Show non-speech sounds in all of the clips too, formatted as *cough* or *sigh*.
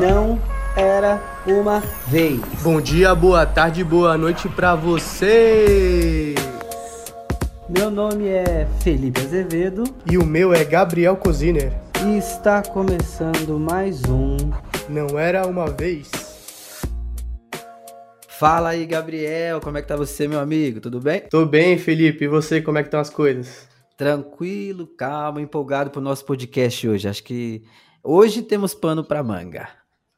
Não era uma vez. Bom dia, boa tarde, boa noite pra você. Meu nome é Felipe Azevedo E o meu é Gabriel Coziner. e está começando mais um. Não era uma vez. Fala aí, Gabriel, como é que tá você, meu amigo? Tudo bem? Tô bem, Felipe. E você, como é que estão as coisas? Tranquilo, calmo, empolgado pro nosso podcast hoje. Acho que hoje temos pano pra manga,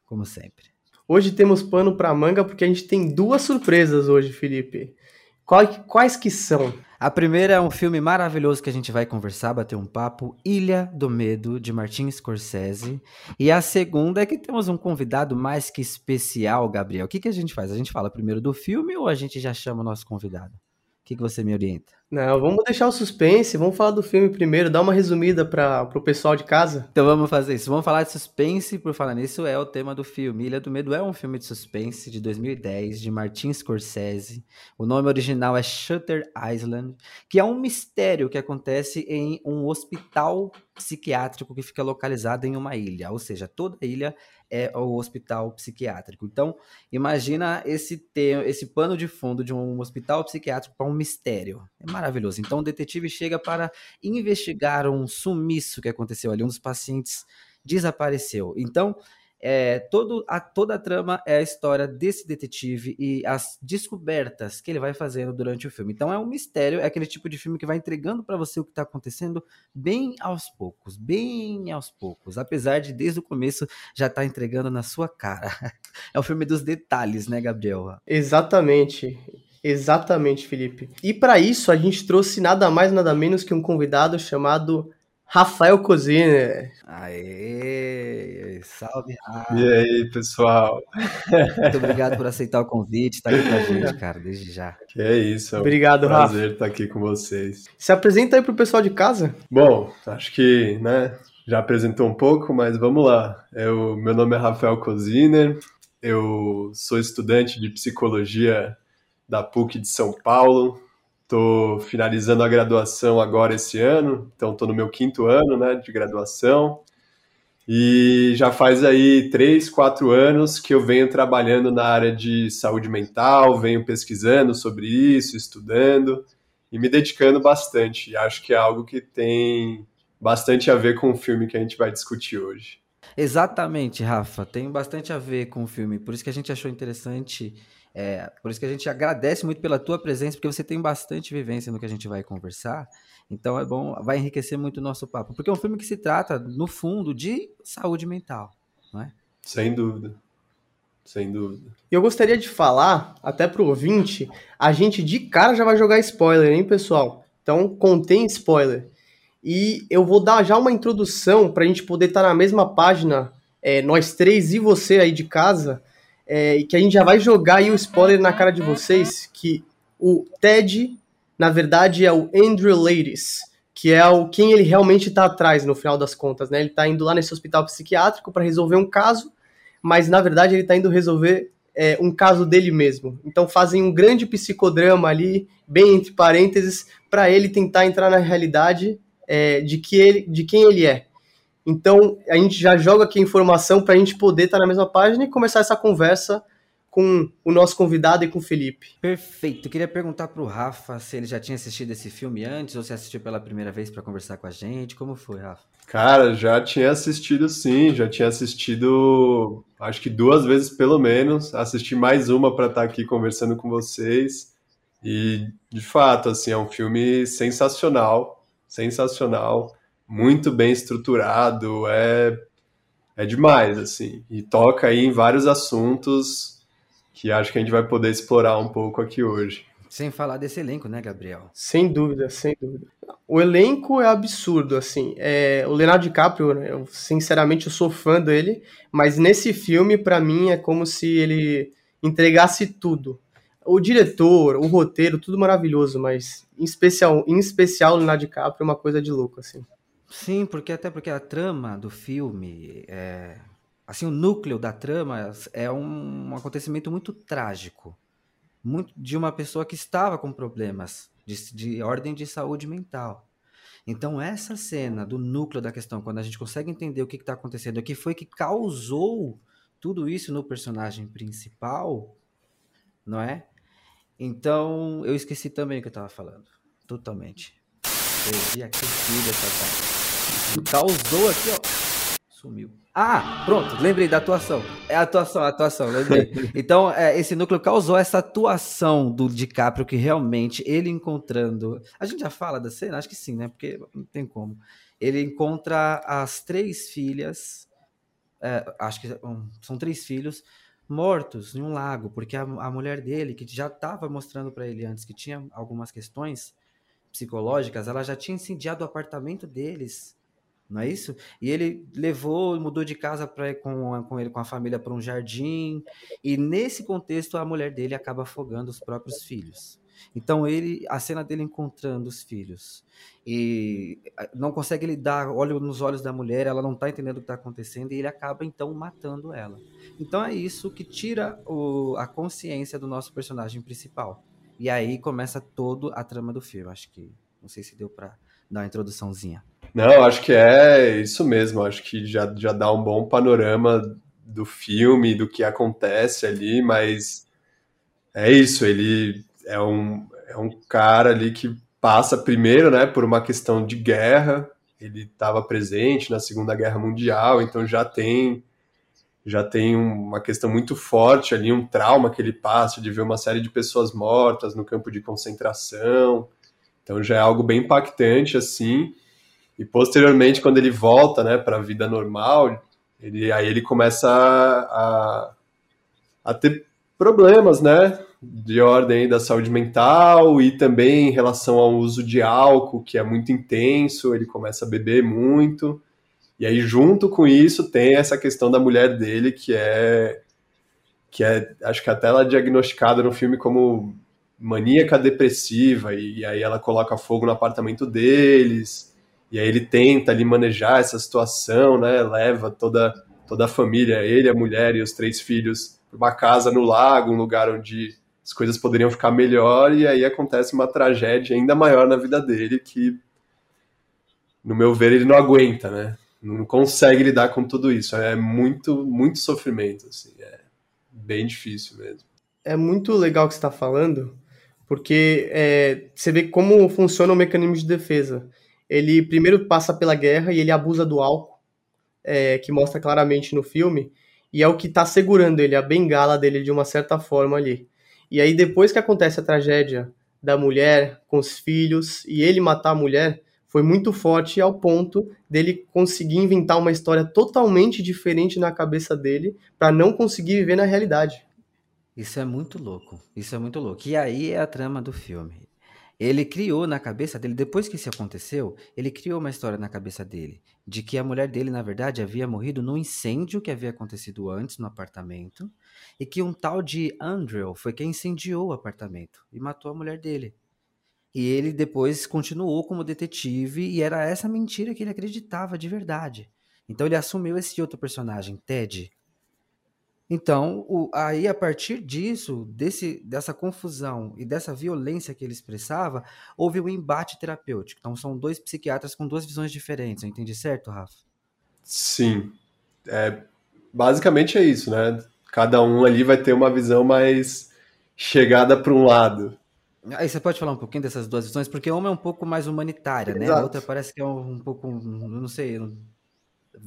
como sempre. Hoje temos pano pra manga porque a gente tem duas surpresas hoje, Felipe. Qual- Quais que são? A primeira é um filme maravilhoso que a gente vai conversar, bater um papo, Ilha do Medo, de Martin Scorsese. E a segunda é que temos um convidado mais que especial, Gabriel. O que, que a gente faz? A gente fala primeiro do filme ou a gente já chama o nosso convidado? O que, que você me orienta? Não, vamos deixar o suspense, vamos falar do filme primeiro, dar uma resumida para pro pessoal de casa. Então vamos fazer isso. Vamos falar de suspense, por falar nisso, é o tema do filme. Ilha do Medo é um filme de suspense de 2010, de Martin Scorsese. O nome original é Shutter Island, que é um mistério que acontece em um hospital psiquiátrico que fica localizado em uma ilha. Ou seja, toda a ilha é o hospital psiquiátrico. Então, imagina esse, te- esse pano de fundo de um hospital psiquiátrico para um mistério. É maravilhoso. Então, o detetive chega para investigar um sumiço que aconteceu ali. Um dos pacientes desapareceu. Então, é, todo a, toda a trama é a história desse detetive e as descobertas que ele vai fazendo durante o filme. Então, é um mistério, é aquele tipo de filme que vai entregando para você o que está acontecendo bem aos poucos, bem aos poucos. Apesar de, desde o começo, já estar entregando na sua cara. *laughs* É o filme dos detalhes, né, Gabriel? Exatamente. Exatamente, Felipe. E para isso a gente trouxe nada mais nada menos que um convidado chamado Rafael Coziner. Aê! Salve, Rafa! E aí, pessoal? Muito obrigado por aceitar o convite, estar aqui com a gente, *laughs* cara, desde já. Que é isso, é um Obrigado, Rafa. prazer estar aqui com vocês. Se apresenta aí pro pessoal de casa. Bom, acho que, né, já apresentou um pouco, mas vamos lá. Eu, meu nome é Rafael Coziner, eu sou estudante de psicologia da PUC de São Paulo, estou finalizando a graduação agora esse ano, então estou no meu quinto ano, né, de graduação. E já faz aí três, quatro anos que eu venho trabalhando na área de saúde mental, venho pesquisando sobre isso, estudando e me dedicando bastante. E acho que é algo que tem bastante a ver com o filme que a gente vai discutir hoje. Exatamente, Rafa, tem bastante a ver com o filme, por isso que a gente achou interessante, é, por isso que a gente agradece muito pela tua presença, porque você tem bastante vivência no que a gente vai conversar, então é bom, vai enriquecer muito o nosso papo, porque é um filme que se trata, no fundo, de saúde mental, não é? Sem dúvida. Sem dúvida. E eu gostaria de falar, até pro ouvinte, a gente de cara já vai jogar spoiler, hein, pessoal? Então contém spoiler. E eu vou dar já uma introdução para a gente poder estar na mesma página, é, nós três e você aí de casa, é, e que a gente já vai jogar aí o spoiler na cara de vocês, que o Ted, na verdade, é o Andrew Ladies, que é o quem ele realmente está atrás no final das contas, né? Ele está indo lá nesse hospital psiquiátrico para resolver um caso, mas na verdade ele está indo resolver é, um caso dele mesmo. Então fazem um grande psicodrama ali, bem entre parênteses, para ele tentar entrar na realidade é, de, que ele, de quem ele é. Então a gente já joga aqui a informação para a gente poder estar na mesma página e começar essa conversa com o nosso convidado e com o Felipe. Perfeito, eu queria perguntar pro Rafa se ele já tinha assistido esse filme antes, ou se assistiu pela primeira vez para conversar com a gente, como foi, Rafa? Cara, já tinha assistido sim, já tinha assistido acho que duas vezes pelo menos. Assisti mais uma para estar aqui conversando com vocês. E de fato, assim, é um filme sensacional, sensacional, muito bem estruturado, é é demais, assim. E toca aí em vários assuntos que acho que a gente vai poder explorar um pouco aqui hoje. Sem falar desse elenco, né, Gabriel? Sem dúvida, sem dúvida. O elenco é absurdo, assim. É, o Leonardo DiCaprio, né, eu, sinceramente, eu sou fã dele, mas nesse filme, para mim, é como se ele entregasse tudo. O diretor, o roteiro, tudo maravilhoso, mas em especial, em especial o Leonardo DiCaprio é uma coisa de louco, assim. Sim, porque até porque a trama do filme, é, assim, o núcleo da trama é um, um acontecimento muito trágico, muito de uma pessoa que estava com problemas de, de ordem de saúde mental. Então essa cena do núcleo da questão, quando a gente consegue entender o que está acontecendo, o que foi que causou tudo isso no personagem principal, não é? Então, eu esqueci também o que eu tava falando. Totalmente. Perdi aqui dessa parte. Causou aqui, ó. Sumiu. Ah, pronto, lembrei da atuação. É a atuação, a atuação, lembrei. *laughs* Então, é, esse núcleo causou essa atuação do DiCaprio que realmente ele encontrando. A gente já fala da cena? Acho que sim, né? Porque não tem como. Ele encontra as três filhas, é, acho que um, são três filhos, mortos em um lago, porque a, a mulher dele, que já estava mostrando para ele antes que tinha algumas questões psicológicas, ela já tinha incendiado o apartamento deles, não é isso? E ele levou, mudou de casa pra, com, com ele, com a família para um jardim, e nesse contexto a mulher dele acaba afogando os próprios filhos. Então ele, a cena dele encontrando os filhos e não consegue lidar, olha nos olhos da mulher, ela não está entendendo o que está acontecendo e ele acaba então matando ela. Então é isso que tira o, a consciência do nosso personagem principal. E aí começa todo a trama do filme. Acho que não sei se deu para dar uma introduçãozinha. Não, acho que é isso mesmo. Acho que já, já dá um bom panorama do filme, do que acontece ali, mas é isso. Ele é um, é um cara ali que passa primeiro, né, por uma questão de guerra. Ele estava presente na Segunda Guerra Mundial, então já tem já tem uma questão muito forte ali, um trauma que ele passa de ver uma série de pessoas mortas no campo de concentração. Então já é algo bem impactante assim. E posteriormente, quando ele volta, né, para a vida normal, ele aí ele começa a, a, ter problemas, né? De ordem da saúde mental e também em relação ao uso de álcool, que é muito intenso, ele começa a beber muito. E aí, junto com isso, tem essa questão da mulher dele, que é. que é. acho que até ela é diagnosticada no filme como maníaca depressiva, e, e aí ela coloca fogo no apartamento deles, e aí ele tenta ali manejar essa situação, né? Leva toda, toda a família, ele, a mulher e os três filhos uma casa no lago, um lugar onde as coisas poderiam ficar melhor, e aí acontece uma tragédia ainda maior na vida dele que, no meu ver, ele não aguenta, né? Não consegue lidar com tudo isso. É muito, muito sofrimento, assim. É bem difícil mesmo. É muito legal o que você está falando, porque é, você vê como funciona o mecanismo de defesa. Ele primeiro passa pela guerra e ele abusa do álcool, é, que mostra claramente no filme, e é o que está segurando ele, a bengala dele de uma certa forma ali. E aí depois que acontece a tragédia da mulher com os filhos e ele matar a mulher, foi muito forte ao ponto dele conseguir inventar uma história totalmente diferente na cabeça dele para não conseguir viver na realidade. Isso é muito louco. Isso é muito louco. E aí é a trama do filme. Ele criou na cabeça dele, depois que isso aconteceu, ele criou uma história na cabeça dele de que a mulher dele, na verdade, havia morrido num incêndio que havia acontecido antes no apartamento e que um tal de Andrew foi quem incendiou o apartamento e matou a mulher dele. E ele depois continuou como detetive e era essa mentira que ele acreditava de verdade. Então ele assumiu esse outro personagem, Ted, então, o, aí a partir disso, desse, dessa confusão e dessa violência que ele expressava, houve um embate terapêutico. Então, são dois psiquiatras com duas visões diferentes. Eu entendi certo, Rafa? Sim. É, basicamente é isso, né? Cada um ali vai ter uma visão mais chegada para um lado. Aí você pode falar um pouquinho dessas duas visões, porque uma é um pouco mais humanitária, né? A outra parece que é um, um pouco, não sei, eu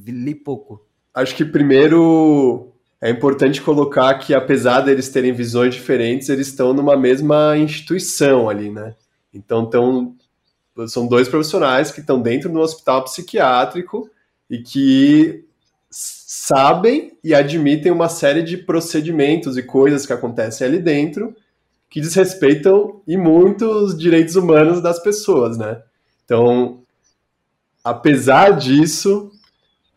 li pouco. Acho que primeiro é importante colocar que, apesar deles terem visões diferentes, eles estão numa mesma instituição ali, né? Então, tão, são dois profissionais que estão dentro do hospital psiquiátrico e que sabem e admitem uma série de procedimentos e coisas que acontecem ali dentro que desrespeitam e muito os direitos humanos das pessoas, né? Então, apesar disso,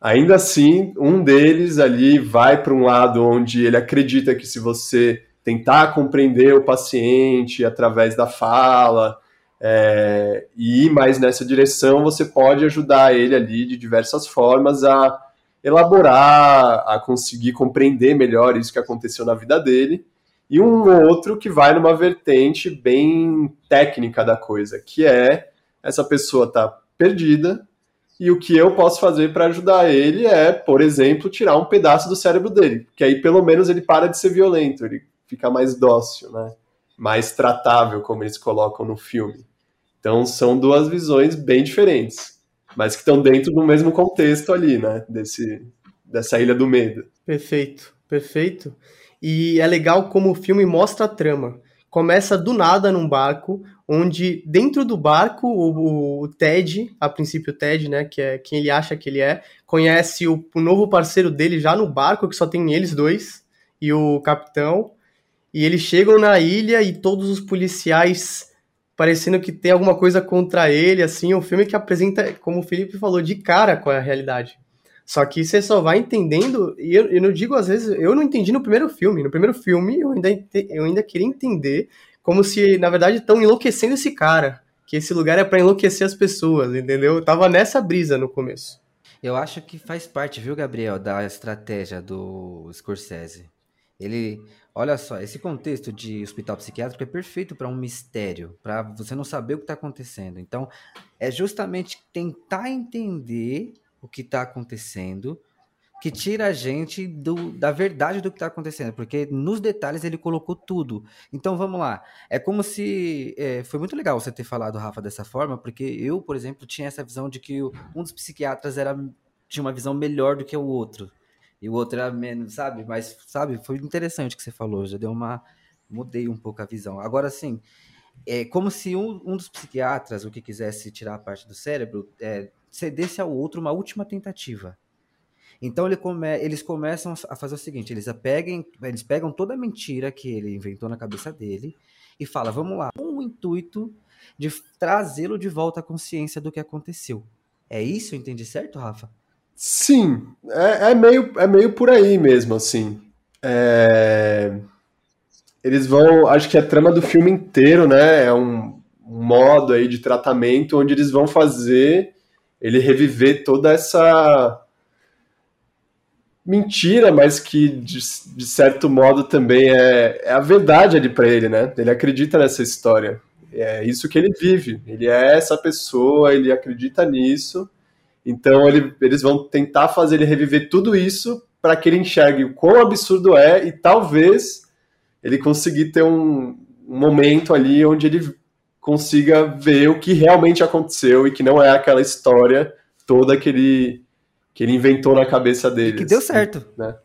Ainda assim, um deles ali vai para um lado onde ele acredita que se você tentar compreender o paciente através da fala é, e ir mais nessa direção, você pode ajudar ele ali de diversas formas a elaborar, a conseguir compreender melhor isso que aconteceu na vida dele. E um outro que vai numa vertente bem técnica da coisa, que é essa pessoa tá perdida, e o que eu posso fazer para ajudar ele é, por exemplo, tirar um pedaço do cérebro dele, que aí pelo menos ele para de ser violento, ele fica mais dócil, né? Mais tratável, como eles colocam no filme. Então são duas visões bem diferentes, mas que estão dentro do mesmo contexto ali, né? Desse, dessa ilha do medo. Perfeito, perfeito. E é legal como o filme mostra a trama. Começa do nada num barco, onde dentro do barco o, o, Ted, a princípio o Ted, né, que é quem ele acha que ele é, conhece o, o, novo parceiro dele já no barco, que só tem eles dois, e o capitão, e eles chegam na ilha e todos os policiais parecendo que tem alguma coisa contra ele, assim, um filme que apresenta, como o Felipe falou, de cara com a realidade. Só que você só vai entendendo, e eu, eu não digo às vezes, eu não entendi no primeiro filme. No primeiro filme eu ainda, eu ainda queria entender como se, na verdade, estão enlouquecendo esse cara. Que esse lugar é para enlouquecer as pessoas, entendeu? Eu tava nessa brisa no começo. Eu acho que faz parte, viu, Gabriel, da estratégia do Scorsese. Ele, olha só, esse contexto de hospital psiquiátrico é perfeito para um mistério, para você não saber o que está acontecendo. Então, é justamente tentar entender o que está acontecendo que tira a gente do, da verdade do que está acontecendo, porque nos detalhes ele colocou tudo. Então vamos lá. É como se. É, foi muito legal você ter falado, Rafa, dessa forma, porque eu, por exemplo, tinha essa visão de que um dos psiquiatras era, tinha uma visão melhor do que o outro. E o outro era menos, sabe? Mas, sabe, foi interessante o que você falou, já deu uma. Mudei um pouco a visão. Agora, sim, é como se um, um dos psiquiatras, o que quisesse tirar a parte do cérebro, é, cedesse ao outro uma última tentativa. Então ele come, eles começam a fazer o seguinte: eles, pegam, eles pegam toda a mentira que ele inventou na cabeça dele e fala, vamos lá, com o intuito de trazê-lo de volta à consciência do que aconteceu. É isso? Eu entendi certo, Rafa? Sim, é, é meio, é meio por aí mesmo, assim. É... Eles vão, acho que a trama do filme inteiro, né, é um modo aí de tratamento onde eles vão fazer ele reviver toda essa mentira, mas que de, de certo modo também é, é a verdade ali para ele, né? Ele acredita nessa história. É isso que ele vive. Ele é essa pessoa, ele acredita nisso. Então ele, eles vão tentar fazer ele reviver tudo isso para que ele enxergue o quão absurdo é e talvez ele conseguir ter um, um momento ali onde ele consiga ver o que realmente aconteceu e que não é aquela história toda que ele que ele inventou na cabeça dele. Que deu certo. Né?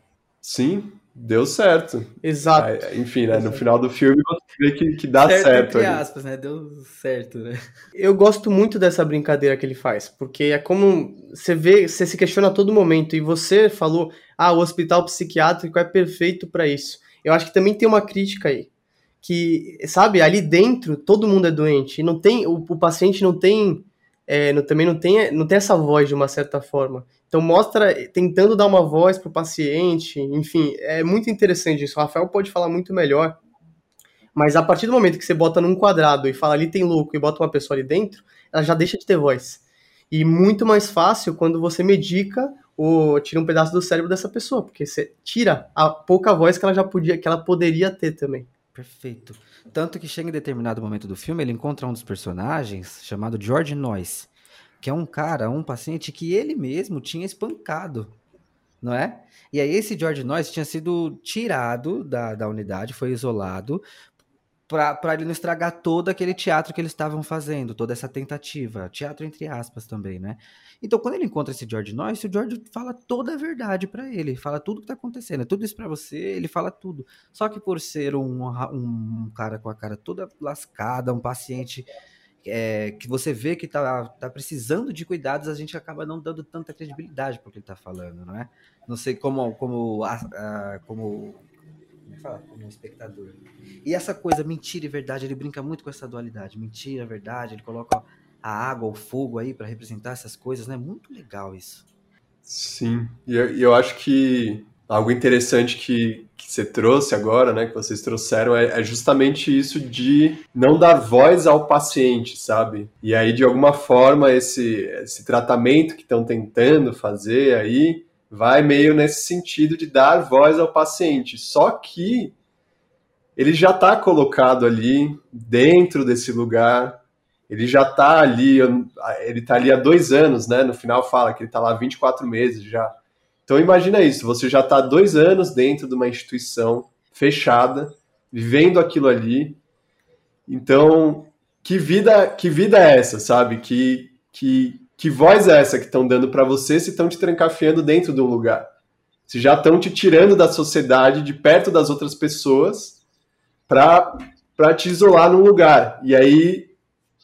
Sim, deu certo. Exato. Aí, enfim, né, no final do filme você vê que, que dá certo. certo entre aspas, né? Deu certo, né? Eu gosto muito dessa brincadeira que ele faz, porque é como você vê, você se questiona a todo momento, e você falou, ah, o hospital psiquiátrico é perfeito para isso. Eu acho que também tem uma crítica aí. Que, sabe, ali dentro todo mundo é doente. E não tem, o, o paciente não tem é, no, também não tem, não tem essa voz de uma certa forma. Então mostra tentando dar uma voz para o paciente, enfim, é muito interessante isso. O Rafael pode falar muito melhor, mas a partir do momento que você bota num quadrado e fala ali tem louco e bota uma pessoa ali dentro, ela já deixa de ter voz. E muito mais fácil quando você medica ou tira um pedaço do cérebro dessa pessoa, porque você tira a pouca voz que ela já podia, que ela poderia ter também. Perfeito. Tanto que chega em determinado momento do filme, ele encontra um dos personagens chamado George Noyce, que é um cara, um paciente que ele mesmo tinha espancado, não é? E aí esse George Noyce tinha sido tirado da, da unidade, foi isolado, para ele não estragar todo aquele teatro que eles estavam fazendo, toda essa tentativa, teatro entre aspas também, né? Então, quando ele encontra esse George Noyce, o George fala toda a verdade para ele, fala tudo que tá acontecendo, é tudo isso para você, ele fala tudo. Só que por ser um, um cara com a cara toda lascada, um paciente é, que você vê que tá, tá precisando de cuidados, a gente acaba não dando tanta credibilidade porque ele tá falando, não é? Não sei como, como, como como fala? Como espectador. E essa coisa, mentira e verdade, ele brinca muito com essa dualidade. Mentira, verdade, ele coloca a água, o fogo aí para representar essas coisas, né? Muito legal isso. Sim, e eu acho que algo interessante que, que você trouxe agora, né, que vocês trouxeram, é, é, justamente isso de não dar voz ao paciente, sabe? E aí, de alguma forma, esse, esse tratamento que estão tentando fazer aí vai meio nesse sentido de dar voz ao paciente. Só que ele já está colocado ali dentro desse lugar ele já está ali, ele está ali há dois anos, né? No final fala que ele está lá há 24 meses já. Então imagina isso, você já está dois anos dentro de uma instituição fechada, vivendo aquilo ali. Então, que vida, que vida é essa, sabe? Que, que, que voz é essa que estão dando para você se estão te trancafiando dentro de um lugar? Se já estão te tirando da sociedade, de perto das outras pessoas, para te isolar num lugar. E aí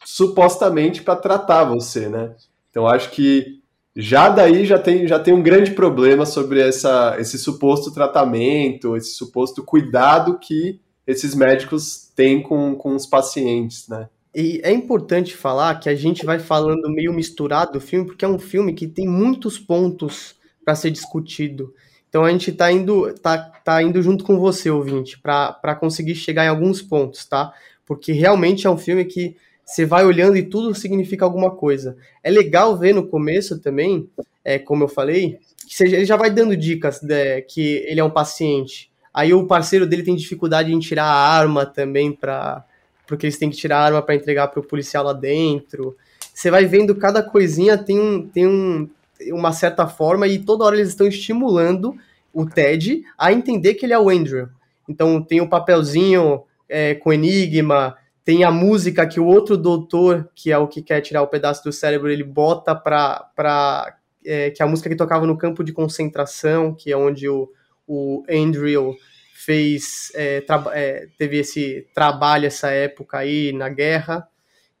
supostamente para tratar você, né? Então acho que já daí já tem, já tem um grande problema sobre essa, esse suposto tratamento, esse suposto cuidado que esses médicos têm com, com os pacientes, né? E é importante falar que a gente vai falando meio misturado do filme, porque é um filme que tem muitos pontos para ser discutido. Então a gente está indo, tá, tá indo junto com você, ouvinte, para conseguir chegar em alguns pontos, tá? Porque realmente é um filme que você vai olhando e tudo significa alguma coisa. É legal ver no começo também, é, como eu falei, que você, ele já vai dando dicas de, né, que ele é um paciente. Aí o parceiro dele tem dificuldade em tirar a arma também para porque eles têm que tirar a arma para entregar para o policial lá dentro. Você vai vendo cada coisinha tem um, tem um, uma certa forma e toda hora eles estão estimulando o Ted a entender que ele é o Andrew. Então tem o papelzinho é, com enigma, tem a música que o outro doutor, que é o que quer tirar o pedaço do cérebro, ele bota para pra é, que é a música que tocava no campo de concentração, que é onde o, o Andrew fez é, é, teve esse trabalho essa época aí na guerra.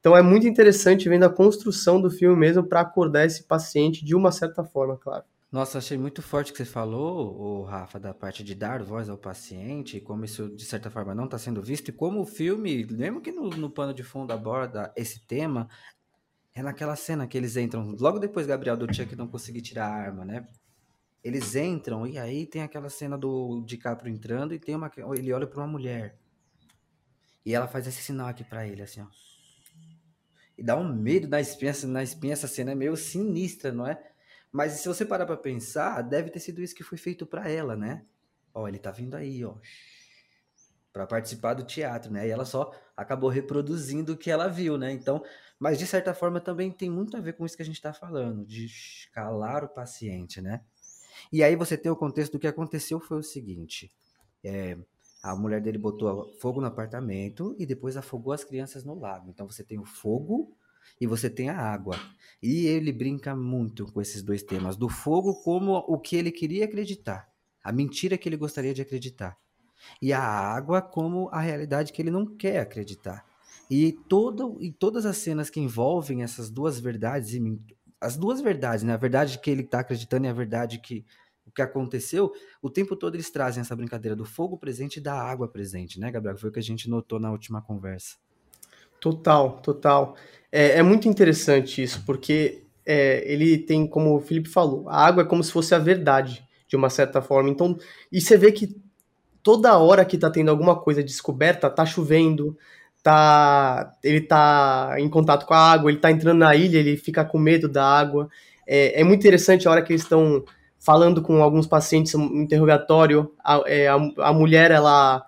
Então é muito interessante vendo a construção do filme mesmo para acordar esse paciente de uma certa forma, claro. Nossa, achei muito forte o que você falou, o Rafa, da parte de dar voz ao paciente, como isso, de certa forma, não está sendo visto, e como o filme, mesmo que no, no pano de fundo aborda esse tema, é naquela cena que eles entram, logo depois Gabriel do Chuck não conseguir tirar a arma, né? Eles entram, e aí tem aquela cena do DiCaprio entrando, e tem uma, ele olha para uma mulher, e ela faz esse sinal aqui para ele, assim, ó. E dá um medo na espinha, na espinha, essa cena é meio sinistra, não é? Mas se você parar para pensar, deve ter sido isso que foi feito para ela, né? Ó, ele tá vindo aí, ó. Para participar do teatro, né? E ela só acabou reproduzindo o que ela viu, né? Então, mas de certa forma também tem muito a ver com isso que a gente está falando, de calar o paciente, né? E aí você tem o contexto do que aconteceu foi o seguinte: é, a mulher dele botou fogo no apartamento e depois afogou as crianças no lago. Então você tem o fogo e você tem a água. E ele brinca muito com esses dois temas, do fogo como o que ele queria acreditar, a mentira que ele gostaria de acreditar, e a água como a realidade que ele não quer acreditar. E, todo, e todas as cenas que envolvem essas duas verdades, as duas verdades, né? a verdade que ele está acreditando e a verdade que o que aconteceu, o tempo todo eles trazem essa brincadeira do fogo presente e da água presente, né, Gabriel? Foi o que a gente notou na última conversa. Total, total. É, é muito interessante isso, porque é, ele tem, como o Felipe falou, a água é como se fosse a verdade, de uma certa forma. Então, e você vê que toda hora que tá tendo alguma coisa descoberta, tá chovendo, tá, ele tá em contato com a água, ele tá entrando na ilha, ele fica com medo da água. É, é muito interessante a hora que eles estão falando com alguns pacientes no interrogatório, a, é, a, a mulher, ela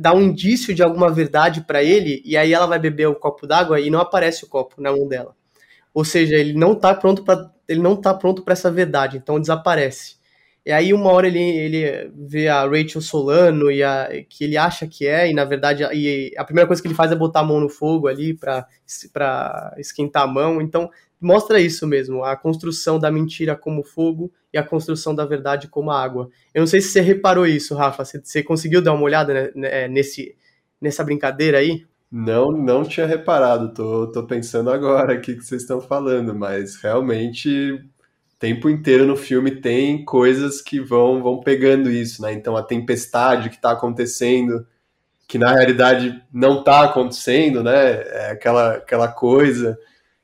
dá um indício de alguma verdade para ele e aí ela vai beber o copo d'água e não aparece o copo na mão dela. Ou seja, ele não tá pronto para ele não tá pronto para essa verdade, então desaparece. E aí uma hora ele, ele vê a Rachel Solano e a, que ele acha que é e na verdade e a primeira coisa que ele faz é botar a mão no fogo ali para esquentar a mão. Então mostra isso mesmo, a construção da mentira como fogo e a construção da verdade como água. Eu não sei se você reparou isso, Rafa, você, conseguiu dar uma olhada né, né, nesse, nessa brincadeira aí? Não, não tinha reparado, tô, tô pensando agora aqui que vocês estão falando, mas realmente tempo inteiro no filme tem coisas que vão vão pegando isso, né? Então a tempestade que está acontecendo, que na realidade não está acontecendo, né? É aquela, aquela coisa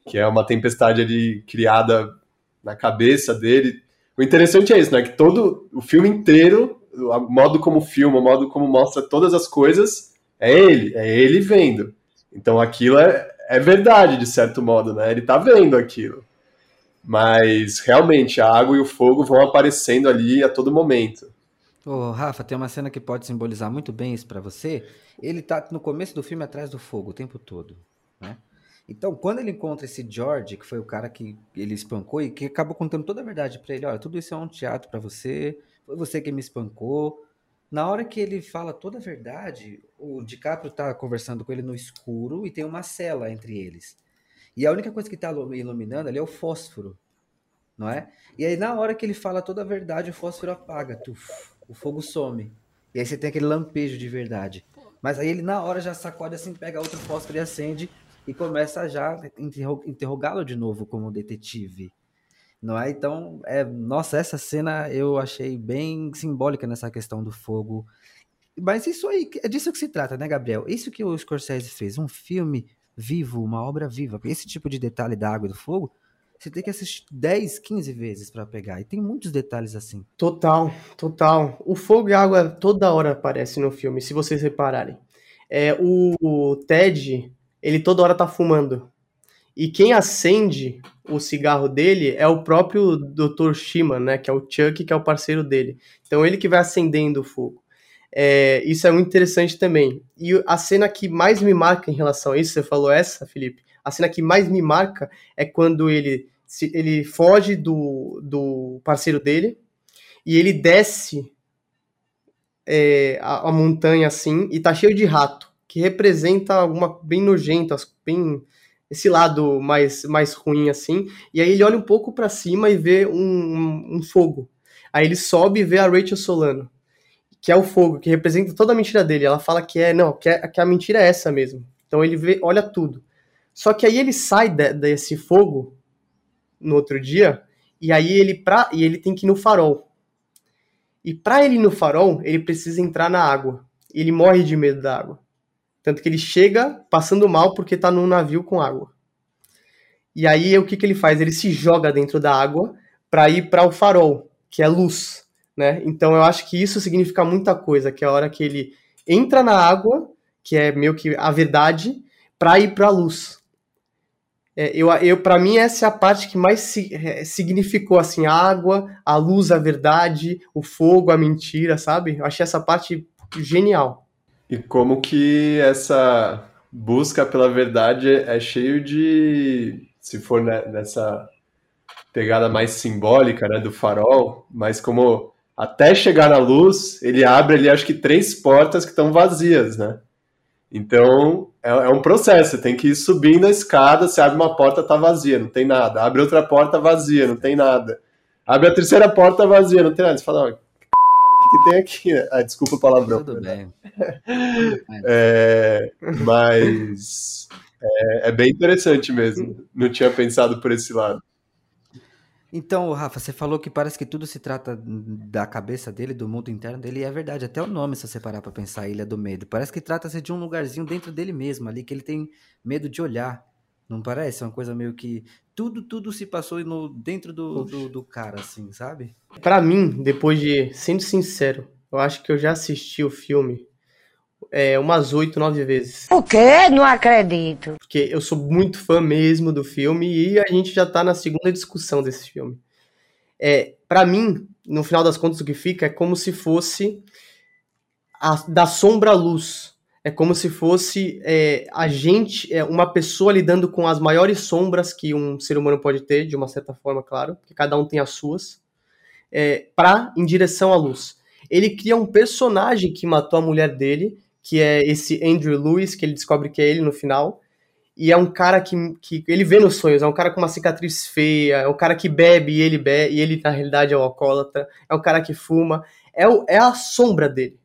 que é uma tempestade ali criada na cabeça dele. O interessante é isso, né? Que todo o filme inteiro, o modo como filma, o modo como mostra todas as coisas, é ele, é ele vendo. Então aquilo é, é verdade, de certo modo, né? Ele tá vendo aquilo. Mas realmente a água e o fogo vão aparecendo ali a todo momento. Ô, Rafa, tem uma cena que pode simbolizar muito bem isso para você. Ele tá no começo do filme atrás do fogo o tempo todo, né? Então, quando ele encontra esse George, que foi o cara que ele espancou e que acabou contando toda a verdade para ele, olha, tudo isso é um teatro para você, foi você que me espancou. Na hora que ele fala toda a verdade, o DiCaprio tá conversando com ele no escuro e tem uma cela entre eles. E a única coisa que tá iluminando ali é o fósforo, não é? E aí na hora que ele fala toda a verdade, o fósforo apaga, tuf, o fogo some. E aí você tem aquele lampejo de verdade. Mas aí ele na hora já sacode assim, pega outro fósforo e acende e começa já a interrogá-lo de novo como detetive. Não é? Então, é, nossa, essa cena eu achei bem simbólica nessa questão do fogo. Mas isso aí, é disso que se trata, né, Gabriel? Isso que o Scorsese fez, um filme vivo, uma obra viva. Esse tipo de detalhe da água e do fogo, você tem que assistir 10, 15 vezes para pegar. E tem muitos detalhes assim. Total, total. O fogo e a água toda hora aparecem no filme, se vocês repararem. É, o, o Ted, ele toda hora tá fumando. E quem acende o cigarro dele é o próprio Dr. Shima, né? Que é o Chuck, que é o parceiro dele. Então ele que vai acendendo o fogo. É, isso é muito interessante também. E a cena que mais me marca em relação a isso, você falou essa, Felipe? A cena que mais me marca é quando ele, ele foge do, do parceiro dele e ele desce é, a, a montanha assim e tá cheio de rato que representa alguma bem nojenta, bem esse lado mais, mais ruim assim. E aí ele olha um pouco para cima e vê um, um, fogo. Aí ele sobe e vê a Rachel Solano, que é o fogo, que representa toda a mentira dele. Ela fala que é, não, que, é, que a mentira é essa mesmo. Então ele vê, olha tudo. Só que aí ele sai de, desse fogo no outro dia e aí ele pra, e ele tem que ir no farol. E para ele ir no farol, ele precisa entrar na água. Ele morre de medo da água. Tanto que ele chega passando mal porque tá num navio com água. E aí o que, que ele faz? Ele se joga dentro da água para ir para o farol, que é luz, né? Então eu acho que isso significa muita coisa, que é a hora que ele entra na água, que é meio que a verdade, para ir para a luz. É, eu, eu para mim essa é a parte que mais si, é, significou assim a água, a luz, a verdade, o fogo, a mentira, sabe? Eu achei essa parte genial. E como que essa busca pela verdade é cheio de, se for nessa pegada mais simbólica, né, do farol, mas como até chegar na luz, ele abre ali acho que três portas que estão vazias, né? Então é, é, um processo, você tem que ir subindo a escada, você abre uma porta, tá vazia, não tem nada. Abre outra porta vazia, não tem nada. Abre a terceira porta vazia, não tem nada. Você fala, que tem aqui. Né? Ah, desculpa o palavrão. Tudo bem. *laughs* É, mas é, é, bem interessante mesmo. Não tinha pensado por esse lado. Então, Rafa, você falou que parece que tudo se trata da cabeça dele, do mundo interno dele, e é verdade. Até o nome, se você parar pra pensar, Ilha do Medo. Parece que trata-se de um lugarzinho dentro dele mesmo, ali, que ele tem medo de olhar. Não parece? É uma coisa meio que tudo, tudo se passou no, dentro do, do, do cara, assim, sabe? Para mim, depois de, sendo sincero, eu acho que eu já assisti o filme é, umas oito, nove vezes. O quê? Não acredito. Porque eu sou muito fã mesmo do filme e a gente já tá na segunda discussão desse filme. É, para mim, no final das contas, o que fica é como se fosse a, da sombra à luz é como se fosse é, a gente, é, uma pessoa lidando com as maiores sombras que um ser humano pode ter, de uma certa forma, claro, porque cada um tem as suas, é, para em direção à luz. Ele cria um personagem que matou a mulher dele, que é esse Andrew Lewis, que ele descobre que é ele no final, e é um cara que, que ele vê nos sonhos, é um cara com uma cicatriz feia, é um cara que bebe e ele bebe, e ele na realidade é o alcoólatra, é um cara que fuma, é, o, é a sombra dele.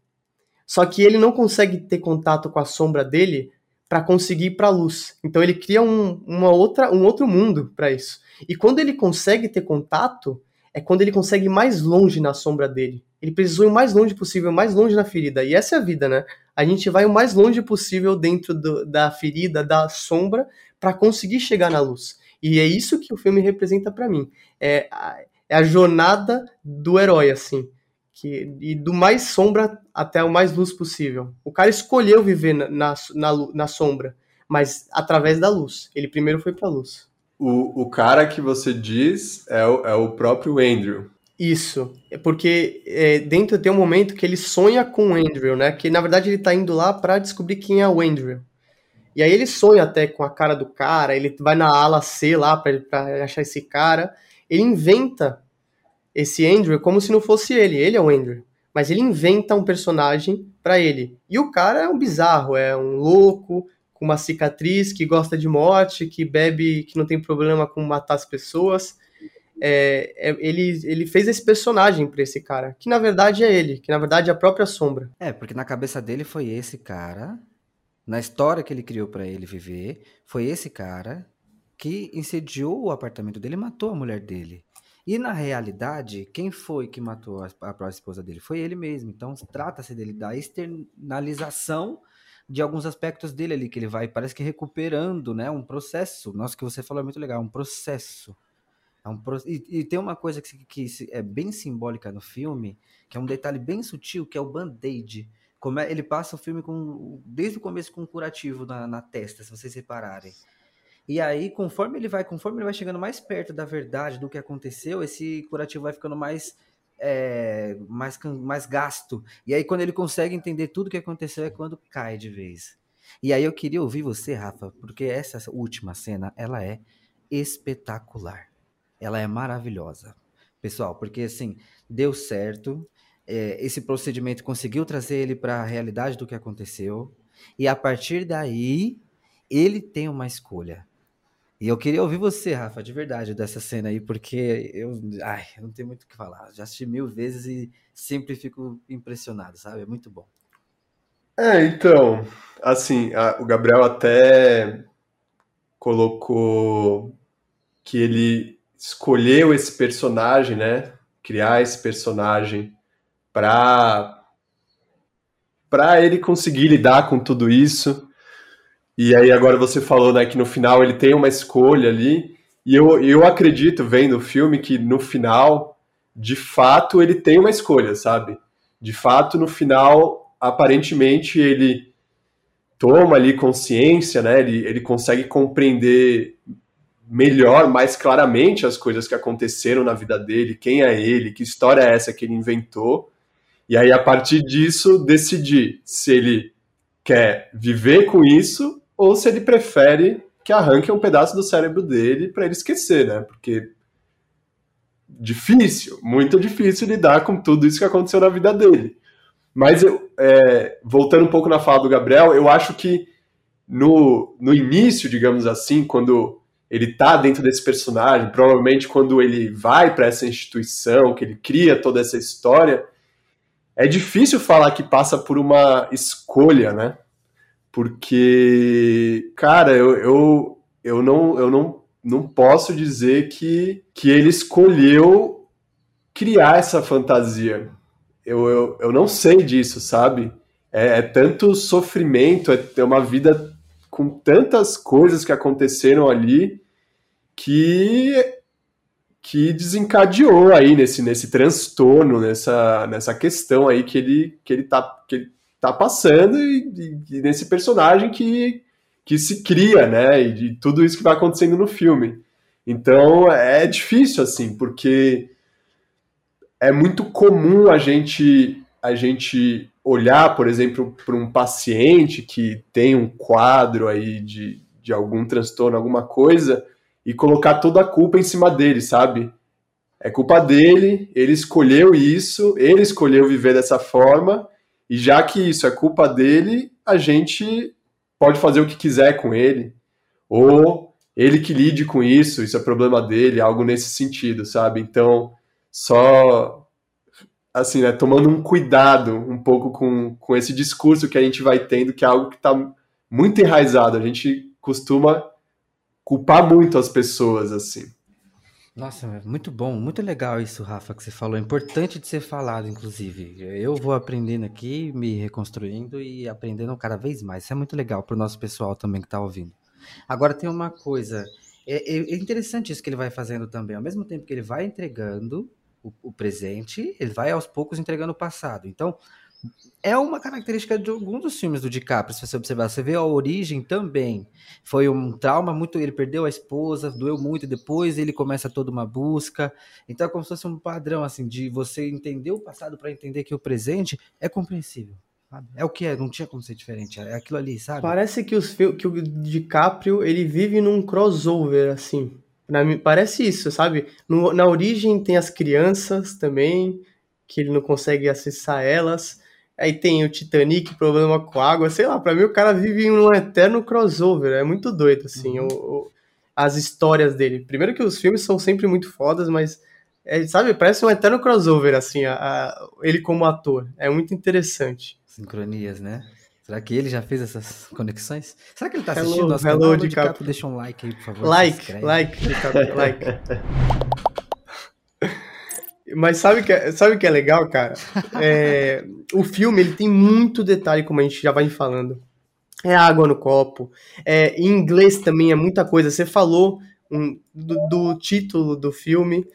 Só que ele não consegue ter contato com a sombra dele para conseguir ir para a luz. Então ele cria um, uma outra, um outro mundo para isso. E quando ele consegue ter contato, é quando ele consegue ir mais longe na sombra dele. Ele precisou ir o mais longe possível, mais longe na ferida. E essa é a vida, né? A gente vai o mais longe possível dentro do, da ferida, da sombra, para conseguir chegar na luz. E é isso que o filme representa para mim. É a, é a jornada do herói, assim que, e do mais sombra até o mais luz possível. O cara escolheu viver na, na, na, na sombra, mas através da luz. Ele primeiro foi para a luz. O, o cara que você diz é o, é o próprio Andrew. Isso, é porque é, dentro tem um momento que ele sonha com o Andrew, né? Que na verdade ele tá indo lá para descobrir quem é o Andrew. E aí ele sonha até com a cara do cara, ele vai na ala C lá pra, pra achar esse cara. Ele inventa esse Andrew como se não fosse ele. Ele é o Andrew. Mas ele inventa um personagem para ele. E o cara é um bizarro, é um louco, com uma cicatriz, que gosta de morte, que bebe, que não tem problema com matar as pessoas. É, é, ele, ele fez esse personagem pra esse cara, que na verdade é ele, que na verdade é a própria sombra. É, porque na cabeça dele foi esse cara, na história que ele criou para ele viver, foi esse cara que incendiou o apartamento dele e matou a mulher dele. E na realidade, quem foi que matou a, a própria esposa dele? Foi ele mesmo. Então trata-se dele da externalização de alguns aspectos dele ali, que ele vai, parece que recuperando, né? Um processo. Nossa, que você falou é muito legal, um processo. É um pro... e, e, tem uma coisa que, que, é bem simbólica no filme, que é um detalhe bem sutil, que é o band-aid. Como é, ele passa o filme com, desde o começo com um curativo na, na testa, se vocês repararem. E aí, conforme ele vai, conforme ele vai chegando mais perto da verdade do que aconteceu, esse curativo vai ficando mais é, mais, mais gasto. E aí, quando ele consegue entender tudo o que aconteceu, é quando cai de vez. E aí eu queria ouvir você, Rafa, porque essa última cena, ela é espetacular. Ela é maravilhosa. Pessoal, porque assim, deu certo. É, esse procedimento conseguiu trazer ele para a realidade do que aconteceu. E a partir daí, ele tem uma escolha. E eu queria ouvir você, Rafa, de verdade, dessa cena aí, porque eu, ai, eu não tenho muito o que falar. Já assisti mil vezes e sempre fico impressionado, sabe? É muito bom. É, então, assim, a, o Gabriel até colocou que ele escolheu esse personagem, né? Criar esse personagem para para ele conseguir lidar com tudo isso e aí agora você falou né, que no final ele tem uma escolha ali, e eu, eu acredito, vendo o filme, que no final, de fato, ele tem uma escolha, sabe? De fato, no final, aparentemente, ele toma ali consciência, né? Ele, ele consegue compreender melhor, mais claramente as coisas que aconteceram na vida dele, quem é ele, que história é essa que ele inventou. E aí, a partir disso, decidir se ele quer viver com isso ou se ele prefere que arranque um pedaço do cérebro dele para ele esquecer, né? Porque difícil, muito difícil lidar com tudo isso que aconteceu na vida dele. Mas eu, é, voltando um pouco na fala do Gabriel, eu acho que no, no início, digamos assim, quando ele tá dentro desse personagem, provavelmente quando ele vai para essa instituição, que ele cria toda essa história, é difícil falar que passa por uma escolha, né? Porque, cara, eu, eu, eu, não, eu não, não posso dizer que, que ele escolheu criar essa fantasia. Eu, eu, eu não sei disso, sabe? É, é tanto sofrimento, é, é uma vida com tantas coisas que aconteceram ali que que desencadeou aí nesse, nesse transtorno, nessa, nessa questão aí que ele, que ele tá que ele tá passando e, e, e, nesse personagem que, que se cria, né? E de tudo isso que vai acontecendo no filme. Então é difícil, assim, porque é muito comum a gente, a gente olhar, por exemplo, para um paciente que tem um quadro aí de, de algum transtorno, alguma coisa, e colocar toda a culpa em cima dele, sabe? É culpa dele, ele escolheu isso, ele escolheu viver dessa forma, e já que isso é culpa dele, a gente pode fazer o que quiser com ele. Ou ele que lide com isso, isso é problema dele, algo nesse sentido, sabe? Então, só assim, né, tomando um cuidado um pouco com, com esse discurso que a gente vai tendo, que é algo que está muito enraizado. A gente costuma culpar muito as pessoas, assim. Nossa, muito bom, muito legal isso, Rafa, que você falou. É importante de ser falado, inclusive. Eu vou aprendendo aqui, me reconstruindo e aprendendo cada vez mais. Isso é muito legal para o nosso pessoal também que está ouvindo. Agora tem uma coisa, é, é, é, interessante isso que ele vai fazendo também. Ao mesmo tempo que ele vai entregando o, o presente, ele vai aos poucos entregando o passado. Então, é uma característica de algum dos filmes do DiCaprio, se você observar. Você vê a origem também. Foi um trauma muito. Ele perdeu a esposa, doeu muito, depois ele começa toda uma busca. Então é como se fosse um padrão, assim, de você entender o passado para entender que o presente é compreensível. sabe? É o que é, não tinha como ser diferente. É aquilo ali, sabe? Parece que, os, que o DiCaprio ele vive num crossover, assim. Mim, parece isso, sabe? No, na origem tem as crianças também, que ele não consegue acessar elas. Aí tem o Titanic, problema com água, sei lá, pra mim o cara vive em um eterno crossover, é muito doido, assim, uhum. o, o, as histórias dele. Primeiro que os filmes são sempre muito fodas, mas, é, sabe, parece um eterno crossover, assim, a, a, ele como ator, é muito interessante. Sincronias, né? Será que ele já fez essas conexões? Será que ele tá assistindo hello, nosso hello, canal? DiCaprio. Deixa um like aí, por favor. Like, like, like. *laughs* Mas sabe que é, sabe que é legal, cara? É, *laughs* o filme ele tem muito detalhe, como a gente já vai falando. É água no copo. É, em inglês também é muita coisa. Você falou um, do, do, título do filme,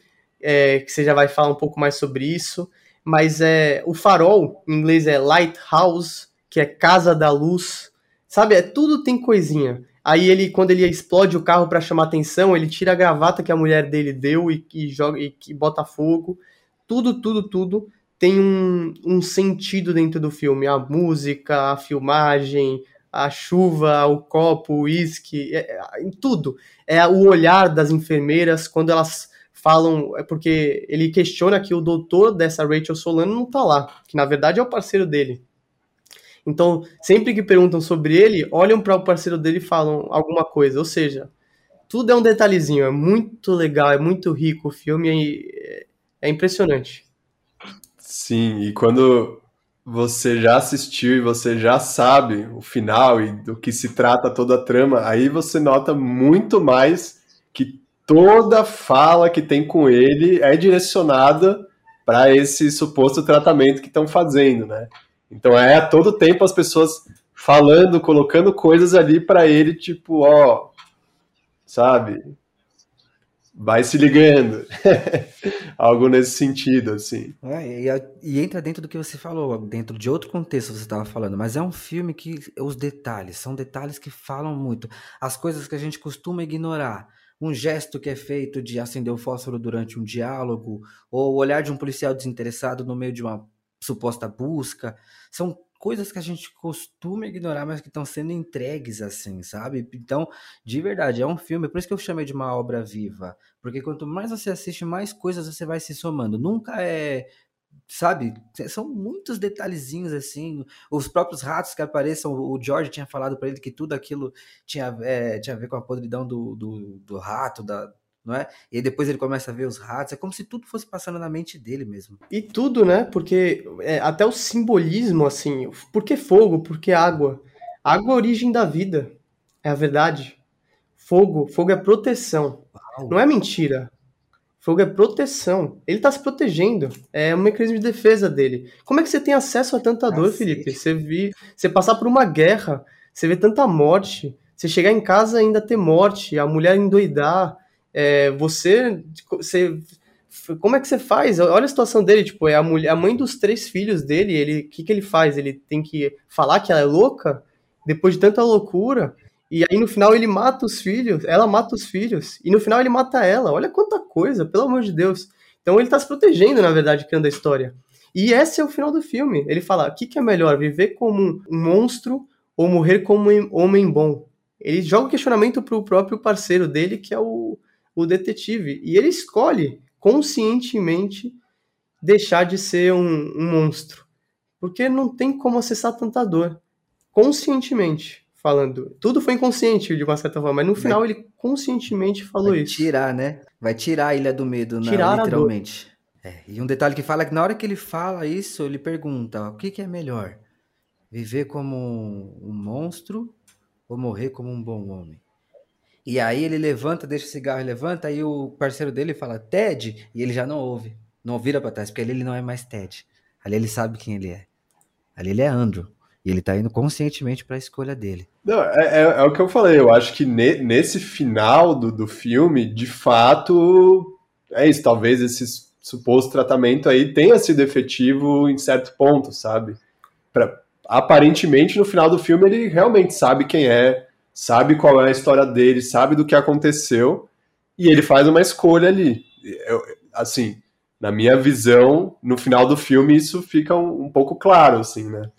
é, que você já vai falar um pouco mais sobre isso. Mas é o farol, em inglês é lighthouse, que é casa da luz. Sabe, é tudo tem coisinha. Aí ele, quando ele explode o carro para chamar atenção, ele tira a gravata que a mulher dele deu e, e joga e, e bota fogo. Tudo, tudo, tudo tem um, um sentido dentro do filme. A música, a filmagem, a chuva, o copo, o uísque, é, é, tudo. É o olhar das enfermeiras quando elas falam. É porque ele questiona que o doutor dessa Rachel Solano não tá lá, que na verdade é o parceiro dele. Então, sempre que perguntam sobre ele, olham para o parceiro dele e falam alguma coisa. Ou seja, tudo é um detalhezinho. É muito legal, é muito rico o filme. É, é impressionante. Sim, e quando você já assistiu e você já sabe o final e do que se trata toda a trama, aí você nota muito mais que toda fala que tem com ele é direcionada para esse suposto tratamento que estão fazendo, né? Então é a todo tempo as pessoas falando, colocando coisas ali para ele, tipo, ó, sabe? Vai se ligando. *laughs* Algo nesse sentido, assim. É, e, e, entra dentro do que você falou, dentro de outro contexto você estava falando, mas é um filme que os detalhes, são detalhes que falam muito. As coisas que a gente costuma ignorar. Um gesto que é feito de acender o fósforo durante um diálogo, ou o olhar de um policial desinteressado no meio de uma suposta busca. São coisas que a gente costuma ignorar, mas que estão sendo entregues assim, sabe? Então, de verdade, é um filme, por isso que eu chamei de uma obra viva, porque quanto mais você assiste, mais coisas você vai se somando. Nunca é sabe? São muitos detalhezinhos assim. Os próprios ratos que apareçam, o George tinha falado para ele que tudo aquilo tinha, é, tinha a ver com a podridão do, do, do rato, da, não é? E depois ele começa a ver os ratos, é como se tudo fosse passando na mente dele mesmo. E tudo, né? Porque é, até o simbolismo, assim, por que fogo, por que água? Água é a origem da vida, é a verdade. Fogo, fogo é proteção, Uau. não é mentira. Fogo é proteção. Ele tá se protegendo. É um mecanismo de defesa dele. Como é que você tem acesso a tanta dor, Felipe? Você, vi, você passar por uma guerra, você vê tanta morte, você chegar em casa e ainda ter morte, a mulher endoidar, é, você, você como é que você faz? Olha a situação dele, tipo, é a mulher, a mãe dos três filhos dele, ele, o que que ele faz? Ele tem que falar que ela é louca depois de tanta loucura, e aí no final ele mata os filhos, ela mata os filhos, e no final ele mata ela. Olha quanta coisa, pelo amor de Deus. Então ele tá se protegendo, na verdade, criando a história. E esse é o final do filme. Ele fala: o que, que é melhor, viver como um monstro ou morrer como um homem bom? Ele joga o questionamento pro próprio parceiro dele, que é o, o detetive. E ele escolhe conscientemente deixar de ser um, um monstro. Porque não tem como acessar tanta dor. Conscientemente falando. Tudo foi inconsciente, de uma certa forma, mas no final Vai... ele conscientemente falou Vai isso. Tirar, né? Vai tirar a Ilha do Medo, né? Tirar literalmente. É, e um detalhe que fala é que na hora que ele fala isso, ele pergunta: o que, que é melhor? Viver como um monstro ou morrer como um bom homem? E aí ele levanta, deixa o cigarro e levanta, aí o parceiro dele fala, Ted, e ele já não ouve, não vira para trás, porque ali ele não é mais Ted. Ali ele sabe quem ele é. Ali ele é Andrew. E ele tá indo conscientemente para a escolha dele. Não, é, é, é, o que eu falei. Eu acho que ne, nesse final do, do filme, de fato, é isso. Talvez esse suposto tratamento aí tenha sido efetivo em certo ponto, sabe? Pra, aparentemente, no final do filme, ele realmente sabe quem é, sabe qual é a história dele, sabe do que aconteceu, e ele faz uma escolha ali. Eu, assim, na minha visão, no final do filme, isso fica um, um pouco claro, assim, né?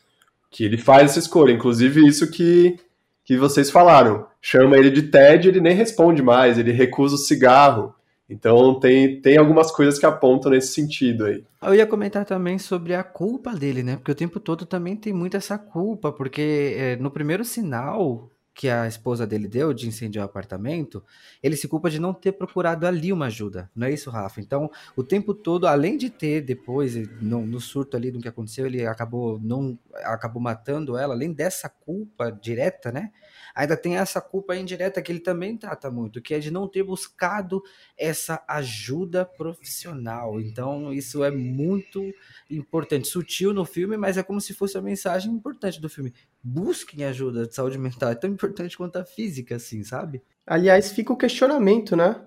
Que ele faz essa escolha. Inclusive, isso que, que vocês falaram. Chama ele de Ted, ele nem responde mais, ele recusa o cigarro. Então tem, tem algumas coisas que apontam nesse sentido aí. Eu ia comentar também sobre a culpa dele, né? Porque o tempo todo também tem muito essa culpa, porque é, no primeiro sinal que a esposa dele deu de incendiar o apartamento, ele se culpa de não ter procurado ali uma ajuda. Não é isso, Rafa? Então, o tempo todo, além de ter depois, no, no surto ali do que aconteceu, ele acabou não acabou matando ela, além dessa culpa direta, né? Ainda tem essa culpa indireta que ele também trata muito, que é de não ter buscado essa ajuda profissional. Então, isso é muito importante, sutil no filme, mas é como se fosse a mensagem importante do filme. Busquem ajuda de saúde mental, é tão importante quanto a física, assim, sabe? Aliás, fica o questionamento, né?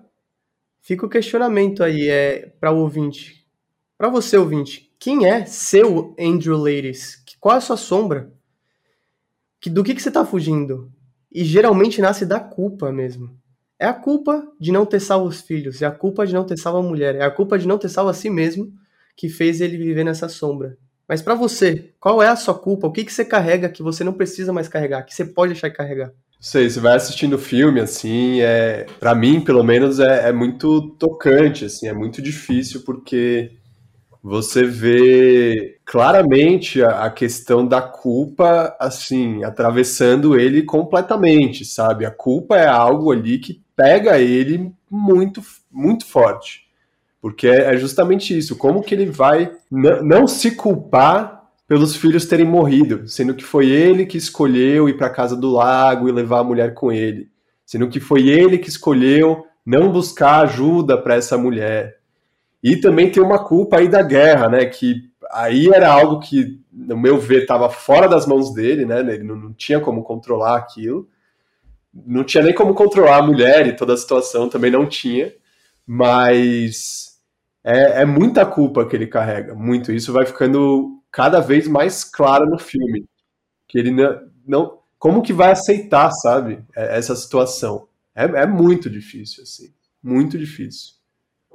Fica o questionamento aí é para o ouvinte. Para você, ouvinte, quem é seu Andrew Ladies? Qual é a sua sombra? Que, do que, que você está fugindo? E geralmente nasce da culpa mesmo. É a culpa de não ter salvo os filhos, é a culpa de não ter salvo a mulher, é a culpa de não ter salvo a si mesmo que fez ele viver nessa sombra. Mas para você, qual é a sua culpa? O que, que você carrega que você não precisa mais carregar, que você pode deixar de carregar? sei, você vai assistindo o filme, assim, é, para mim, pelo menos, é, é, muito tocante, assim, é muito difícil, porque você vê claramente a, a, questão da culpa, assim, atravessando ele completamente, sabe? A culpa é algo ali que pega ele muito, muito forte. Porque é, é justamente isso, como que ele vai não se culpar pelos filhos terem morrido, sendo que foi ele que escolheu ir para casa do lago e levar a mulher com ele, sendo que foi ele que escolheu não buscar ajuda para essa mulher, e também tem uma culpa aí da guerra, né? Que aí era algo que, no meu ver, estava fora das mãos dele, né? Ele não, não, tinha como controlar aquilo. Não tinha nem como controlar a mulher e toda a situação, também não tinha. Mas é, é muita culpa que ele carrega, muito. Isso vai ficando cada vez mais claro no filme. Que ele não. não como que vai aceitar, sabe? É, essa situação. É, é muito difícil, assim. Muito difícil.